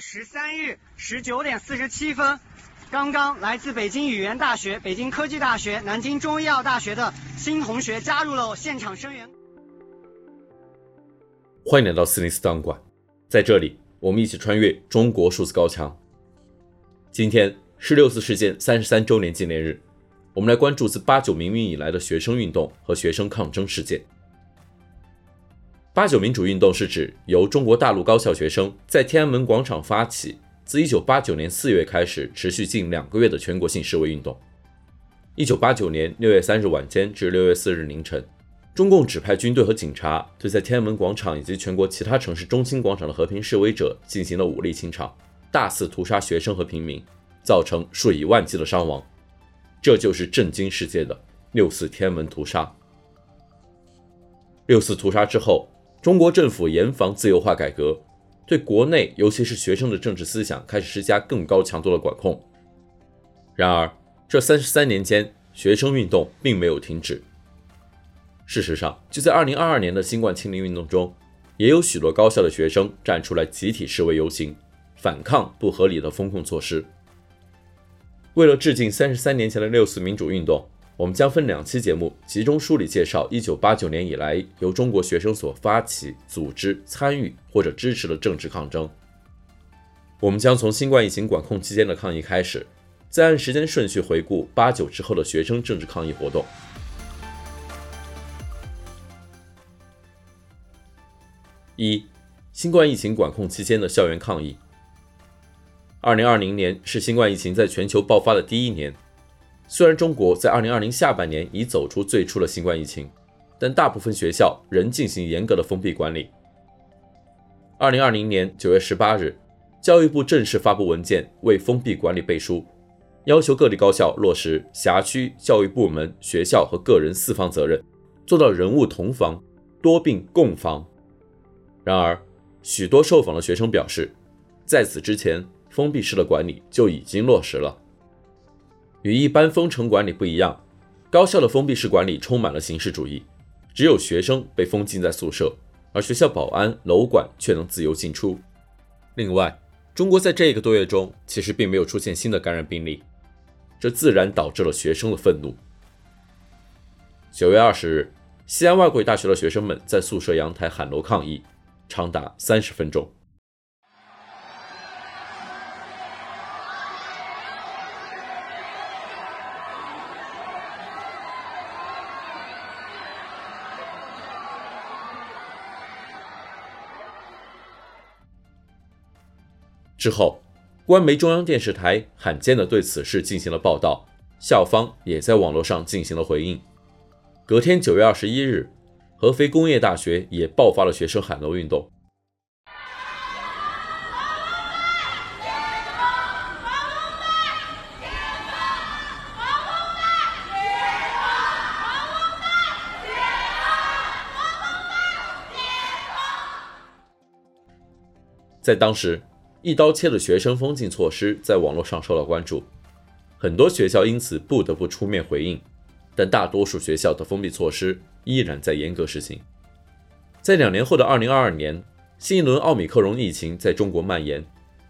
十三日十九点四十七分，刚刚来自北京语言大学、北京科技大学、南京中医药大学的新同学加入了现场声援。欢迎来到四零四档案馆，在这里，我们一起穿越中国数字高墙。今天是六四事件三十三周年纪念日，我们来关注自八九民运以来的学生运动和学生抗争事件。八九民主运动是指由中国大陆高校学生在天安门广场发起，自一九八九年四月开始，持续近两个月的全国性示威运动。一九八九年六月三日晚间至六月四日凌晨，中共指派军队和警察对在天安门广场以及全国其他城市中心广场的和平示威者进行了武力清场，大肆屠杀学生和平民，造成数以万计的伤亡。这就是震惊世界的六四天安门屠杀。六四屠杀之后。中国政府严防自由化改革，对国内尤其是学生的政治思想开始施加更高强度的管控。然而，这三十三年间，学生运动并没有停止。事实上，就在二零二二年的新冠清零运动中，也有许多高校的学生站出来集体示威游行，反抗不合理的封控措施。为了致敬三十三年前的六四民主运动。我们将分两期节目集中梳理介绍1989年以来由中国学生所发起、组织、参与或者支持的政治抗争。我们将从新冠疫情管控期间的抗议开始，再按时间顺序回顾八九之后的学生政治抗议活动。一、新冠疫情管控期间的校园抗议。2020年是新冠疫情在全球爆发的第一年。虽然中国在2020下半年已走出最初的新冠疫情，但大部分学校仍进行严格的封闭管理。2020年9月18日，教育部正式发布文件为封闭管理背书，要求各地高校落实辖区教育部门、学校和个人四方责任，做到人物同防、多病共防。然而，许多受访的学生表示，在此之前，封闭式的管理就已经落实了。与一般封城管理不一样，高校的封闭式管理充满了形式主义，只有学生被封禁在宿舍，而学校保安、楼管却能自由进出。另外，中国在这一个多月中其实并没有出现新的感染病例，这自然导致了学生的愤怒。九月二十日，西安外国语大学的学生们在宿舍阳台喊楼抗议，长达三十分钟。之后，官媒中央电视台罕见的对此事进行了报道，校方也在网络上进行了回应。隔天，九月二十一日，合肥工业大学也爆发了学生喊楼运动。在当时。一刀切的学生封禁措施在网络上受到关注，很多学校因此不得不出面回应，但大多数学校的封闭措施依然在严格实行。在两年后的二零二二年，新一轮奥密克戎疫情在中国蔓延，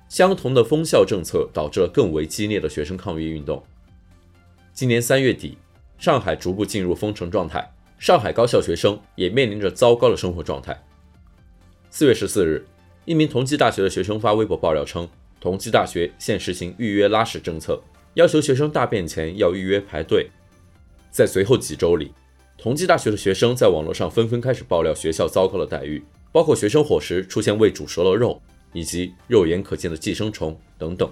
相同的封校政策导致了更为激烈的学生抗议运动。今年三月底，上海逐步进入封城状态，上海高校学生也面临着糟糕的生活状态。四月十四日。一名同济大学的学生发微博爆料称，同济大学现实行预约拉屎政策，要求学生大便前要预约排队。在随后几周里，同济大学的学生在网络上纷纷开始爆料学校糟糕的待遇，包括学生伙食出现未煮熟的肉，以及肉眼可见的寄生虫等等。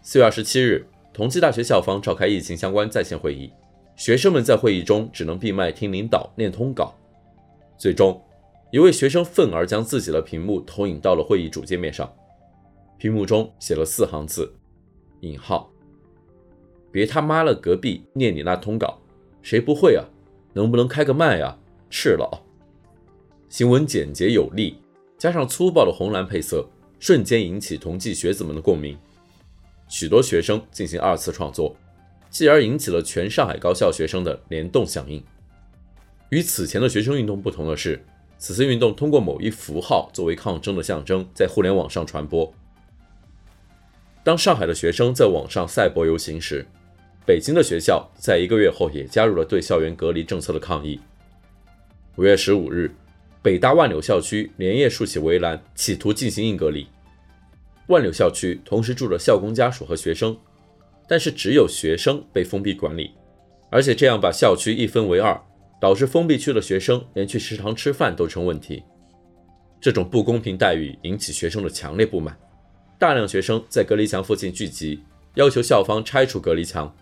四月二十七日，同济大学校方召开疫情相关在线会议，学生们在会议中只能闭麦听领导念通稿，最终。一位学生愤而将自己的屏幕投影到了会议主界面上，屏幕中写了四行字：“引号，别他妈了，隔壁念你那通稿，谁不会啊？能不能开个麦啊？赤佬！”行文简洁有力，加上粗暴的红蓝配色，瞬间引起同济学子们的共鸣。许多学生进行二次创作，继而引起了全上海高校学生的联动响应。与此前的学生运动不同的是。此次运动通过某一符号作为抗争的象征，在互联网上传播。当上海的学生在网上赛博游行时，北京的学校在一个月后也加入了对校园隔离政策的抗议。五月十五日，北大万柳校区连夜竖起围栏，企图进行硬隔离。万柳校区同时住着校工家属和学生，但是只有学生被封闭管理，而且这样把校区一分为二，导致封闭区的学生连去食堂吃饭都成问题。这种不公平待遇引起学生的强烈不满，大量学生在隔离墙附近聚集，要求校方拆除隔离墙。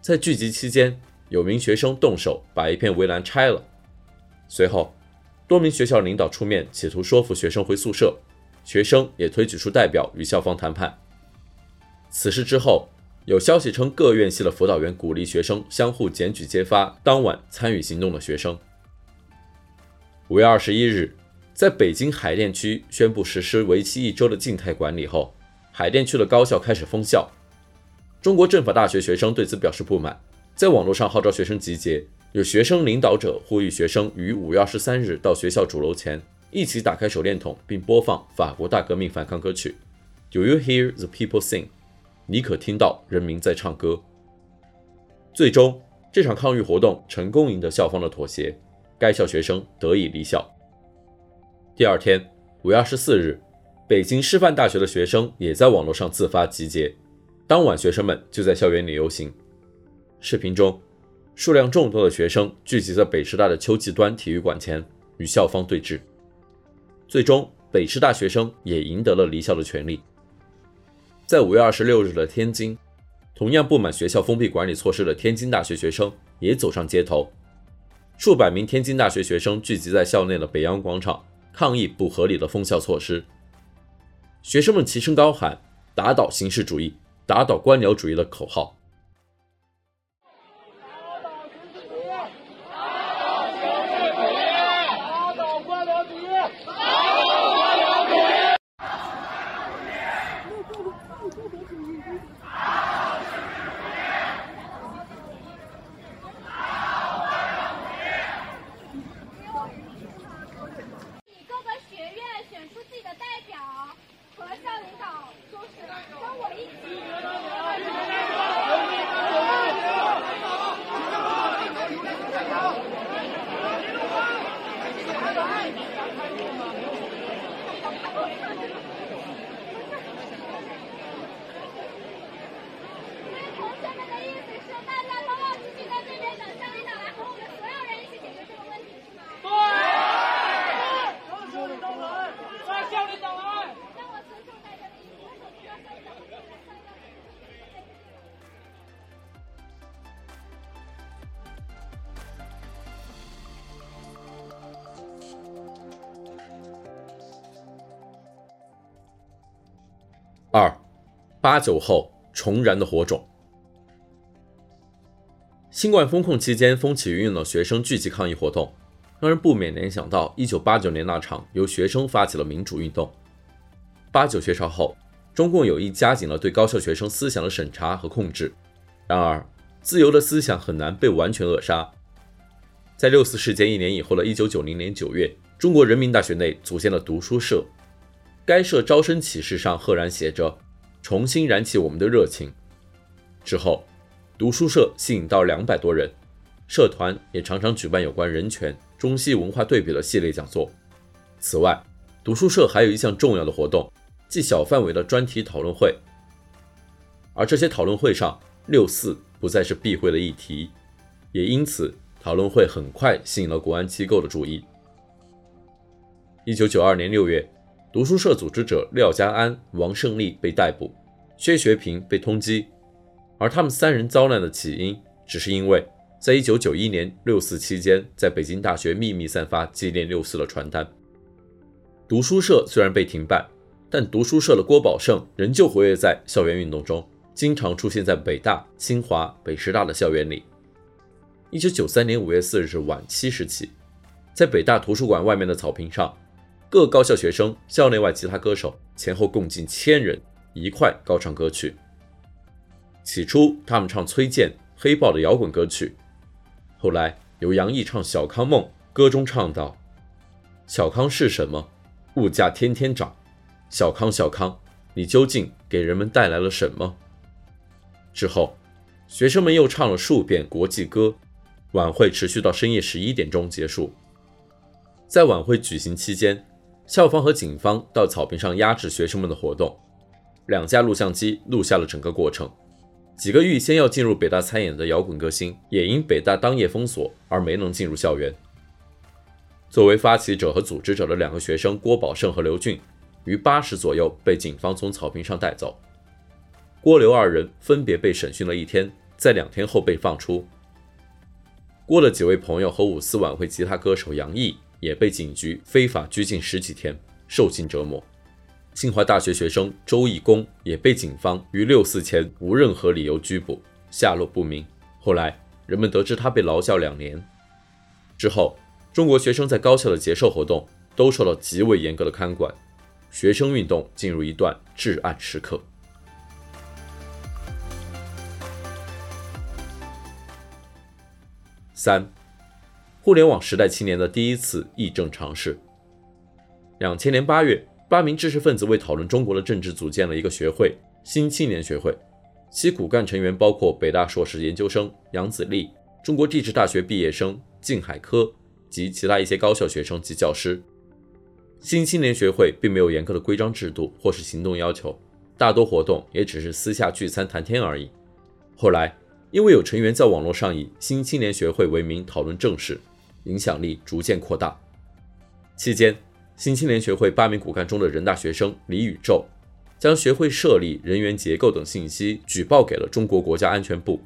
在聚集期间，有名学生动手把一片围栏拆了，随后多名学校领导出面企图说服学生回宿舍。学生也推举出代表与校方谈判。此事之后，有消息称各院系的辅导员鼓励学生相互检举揭发当晚参与行动的学生。五月二十一日，在北京海淀区宣布实施为期一周的静态管理后，海淀区的高校开始封校。中国政法大学学生对此表示不满，在网络上号召学生集结，有学生领导者呼吁学生于五月二十三日到学校主楼前。一起打开手电筒，并播放法国大革命反抗歌曲。Do you hear the people sing？你可听到人民在唱歌。最终，这场抗议活动成功赢得校方的妥协，该校学生得以离校。第二天，五月二十四日，北京师范大学的学生也在网络上自发集结。当晚，学生们就在校园里游行。视频中，数量众多的学生聚集在北师大的秋季端体育馆前，与校方对峙。最终，北师大学生也赢得了离校的权利。在五月二十六日的天津，同样不满学校封闭管理措施的天津大学学生也走上街头，数百名天津大学学生聚集在校内的北洋广场，抗议不合理的封校措施。学生们齐声高喊“打倒形式主义，打倒官僚主义”的口号。八九后重燃的火种。新冠封控期间风起云涌的学生聚集抗议活动，让人不免联想到一九八九年那场由学生发起的民主运动。八九学潮后，中共有意加紧了对高校学生思想的审查和控制。然而，自由的思想很难被完全扼杀。在六四事件一年以后的一九九零年九月，中国人民大学内组建了读书社。该社招生启事上赫然写着“重新燃起我们的热情”。之后，读书社吸引到两百多人，社团也常常举办有关人权、中西文化对比的系列讲座。此外，读书社还有一项重要的活动，即小范围的专题讨论会。而这些讨论会上，六四不再是避讳的议题，也因此讨论会很快吸引了国安机构的注意。一九九二年六月。读书社组织者廖家安、王胜利被逮捕，薛学平被通缉，而他们三人遭难的起因，只是因为在一九九一年六四期间，在北京大学秘密散发纪念六四的传单。读书社虽然被停办，但读书社的郭宝胜仍旧活跃在校园运动中，经常出现在北大、清华、北师大的校园里。一九九三年五月四日晚七时起，在北大图书馆外面的草坪上。各高校学生、校内外其他歌手前后共近千人一块高唱歌曲。起初，他们唱崔健、黑豹的摇滚歌曲；后来，由杨毅唱《小康梦》，歌中唱道：“小康是什么？物价天天涨。小康，小康，你究竟给人们带来了什么？之后，学生们又唱了数遍国际歌。晚会持续到深夜十一点钟结束。在晚会举行期间，校方和警方到草坪上压制学生们的活动。两架录像机录下了整个过程。几个预先要进入北大参演的摇滚歌星，也因北大当夜封锁而没能进入校园。作为发起者和组织者的两个学生郭宝胜和刘俊，于八时左右被警方从草坪上带走。郭刘二人分别被审讯了一天，在两天后被放出。郭的几位朋友和五四晚会吉他歌手杨毅也被警局非法拘禁十几天，受尽折磨。清华大学学生周义功也被警方于六四前无任何理由拘捕，下落不明。后来人们得知他被劳教两年。之后，中国学生在高校的结社活动都受到极为严格的看管，学生运动进入一段至暗时刻。三，互联网时代青年的第一次议政尝试。两千年八月，八名知识分子为讨论中国的政治，组建了一个学会——新青年学会。其骨干成员包括北大硕士研究生杨子立、中国地质大学毕业生靳海科及其他一些高校学生及教师。新青年学会并没有严格的规章制度或是行动要求，大多活动也只是私下聚餐谈天而已。后来，因为有成员在网络上以新青年学会为名讨论政事，影响力逐渐扩大。期间，新青年学会八名骨干中的人大学生李宇宙，将学会设立、人员结构等信息举报给了中国国家安全部。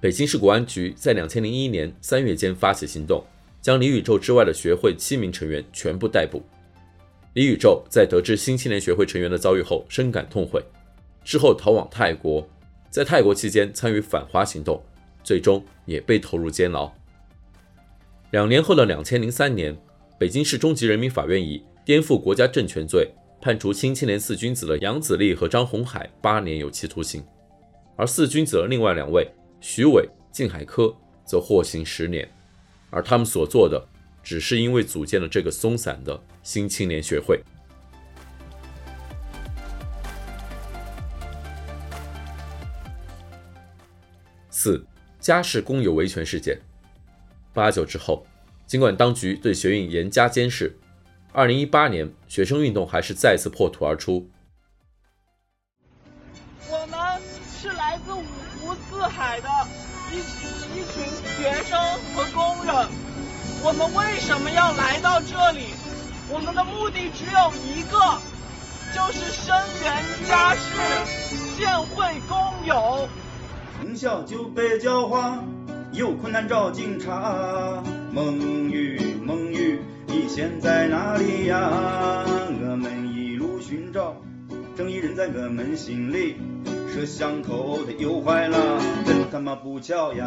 北京市公安局在两千零一年三月间发起行动，将李宇宙之外的学会七名成员全部逮捕。李宇宙在得知新青年学会成员的遭遇后，深感痛悔，之后逃往泰国。在泰国期间参与反华行动，最终也被投入监牢。两年后的两千零三年，北京市中级人民法院以颠覆国家政权罪判处新青年四君子的杨子立和张鸿海八年有期徒刑，而四君子的另外两位徐伟、靳海科则获刑十年，而他们所做的只是因为组建了这个松散的新青年学会。四家事公有维权事件，八九之后，尽管当局对学运严加监视，二零一八年学生运动还是再次破土而出。我们是来自五湖四海的一群一群学生和工人，我们为什么要来到这里？我们的目的只有一个，就是声援家事，建会工友。从小就被教化，有困难找警察。孟雨，孟雨，你现在哪里呀？我们一路寻找正义人，在我们心里，摄像头它又坏了，真他妈不巧呀！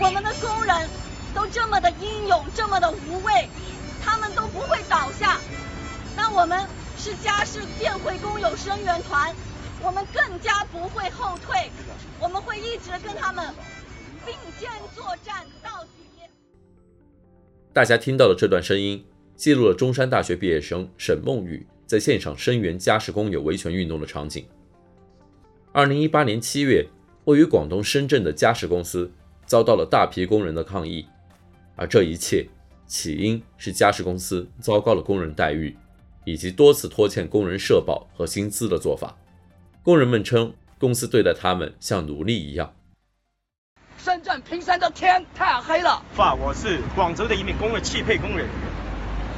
我们的工人都这么的英勇，这么的无畏，他们都不会倒下。那我们是家事建会工友声援团。我们更加不会后退，我们会一直跟他们并肩作战到底。大家听到的这段声音，记录了中山大学毕业生沈梦雨在现场声援家事工友维权运动的场景。二零一八年七月，位于广东深圳的家事公司遭到了大批工人的抗议，而这一切起因是家事公司糟糕的工人待遇，以及多次拖欠工人社保和薪资的做法。工人们称，公司对待他们像奴隶一样。深圳平山的天太黑了。发我是广州的一名工人，汽配工人。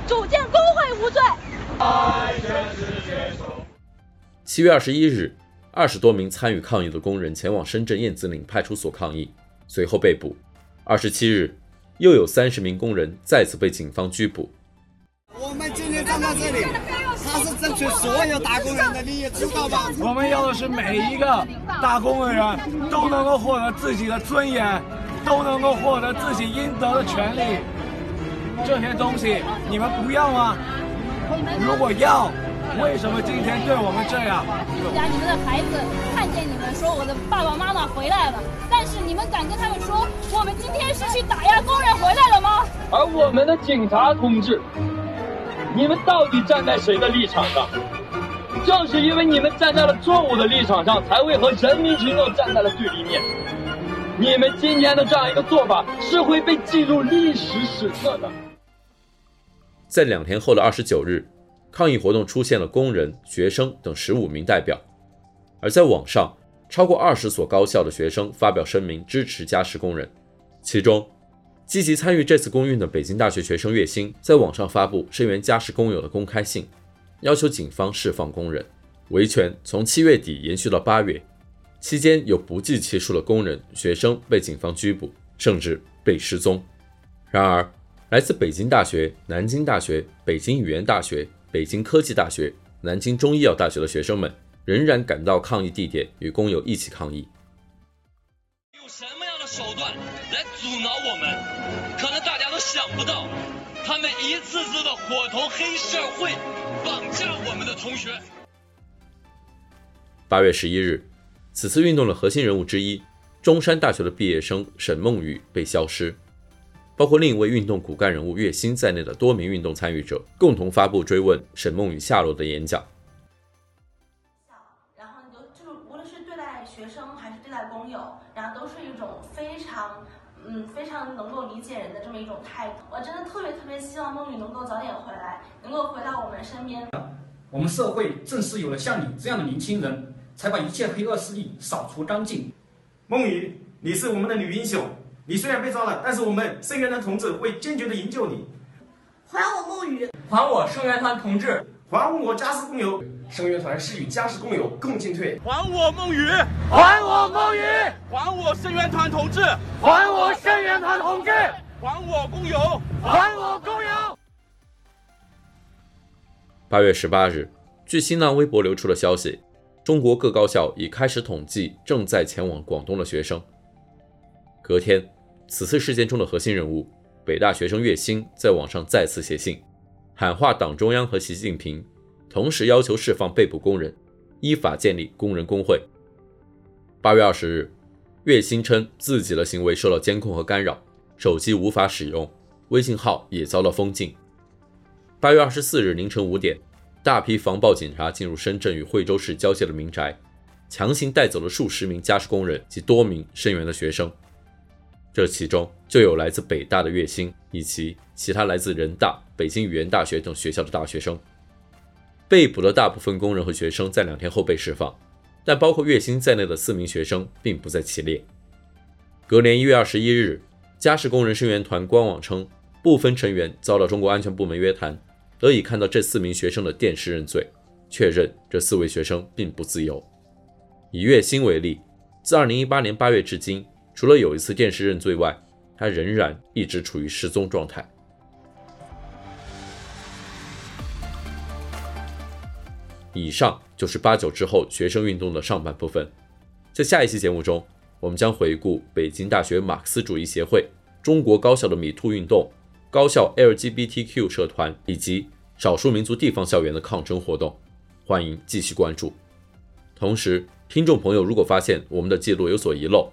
组建工会无罪。七月二十一日，二十多名参与抗议的工人前往深圳燕子岭派出所抗议，随后被捕。二十七日，又有三十名工人再次被警方拘捕。我们今天站在这里。他是争取所有打工人的利益，知道吧？我们要的是每一个打工的人都能够获得自己的尊严，都能够获得自己应得的权利。这些东西你们不要吗？如果要，为什么今天对我们这样？既然你们的孩子看见你们说我的爸爸妈妈回来了，但是你们敢跟他们说我们今天是去打压工人回来了吗？而我们的警察同志，你们到底站在谁的立场上？正是因为你们站在了错误的立场上，才会和人民群众站在了对立面。你们今天的这样一个做法是会被记入历史史册的。在两天后的二十九日，抗议活动出现了工人、学生等十五名代表，而在网上，超过二十所高校的学生发表声明支持加时工人。其中，积极参与这次公运的北京大学学生月薪在网上发布声援家事工友的公开信，要求警方释放工人。维权从七月底延续到八月。期间有不计其数的工人、学生被警方拘捕，甚至被失踪。然而，来自北京大学、南京大学、北京语言大学、北京科技大学、南京中医药大学的学生们仍然赶到抗议地点，与工友一起抗议。用什么样的手段不到，他们一次次的伙同黑社会绑架我们的同学。八月十一日。此次运动的核心人物之一，中山大学的毕业生沈梦雨被消失，包括另一位运动骨干人物岳鑫在内的多名运动参与者共同发布追问沈梦雨下落的演讲。常能够理解人的这么一种态度。我真的特别特别希望梦雨能够早点回来，能够回到我们身边。我们社会正是有了像你这样的年轻人。才把一切黑恶势力扫除干净。梦雨，你是我们的女英雄。你虽然被抓了，但是我们生援团同志会坚决的营救你。还我梦雨，还我生援团同志，还我家事工友。声乐团是与家事工友共进退。还我梦雨，还我梦雨，还我声乐团同志，还我声乐团同志，还我工友，还我工友。八月十八日，据新浪微博流出的消息。中国各高校已开始统计正在前往广东的学生。隔天，此次事件中的核心人物北大学生岳鑫在网上再次写信，喊话党中央和习近平，同时要求释放被捕工人，依法建立工人工会。八月二十日，岳鑫称自己的行为受到监控和干扰，手机无法使用，微信号也遭到封禁。八月二十四日凌晨五点。大批防暴警察进入深圳与惠州市交界的民宅，强行带走了数十名家事工人及多名声援的学生。这其中就有来自北大的岳鑫，以及其他来自人大、北京语言大学等学校的大学生。被捕的大部分工人和学生在两天后被释放，但包括岳鑫在内的四名学生并不在其列。隔年一月二十一日，家事工人声援团官网称，部分成员遭到中国安全部门约谈。得以看到这四名学生的电视认罪，确认这四位学生并不自由。以岳鑫为例，自2018年8月至今，除了有一次电视认罪外，他仍然一直处于失踪状态。以上就是八九之后学生运动的上半部分。在下一期节目中，我们将回顾北京大学马克思主义协会、中国高校的米兔运动、高校 LGBTQ 社团以及少数民族地方校园的抗争活动，欢迎继续关注。同时，听众朋友如果发现我们的记录有所遗漏，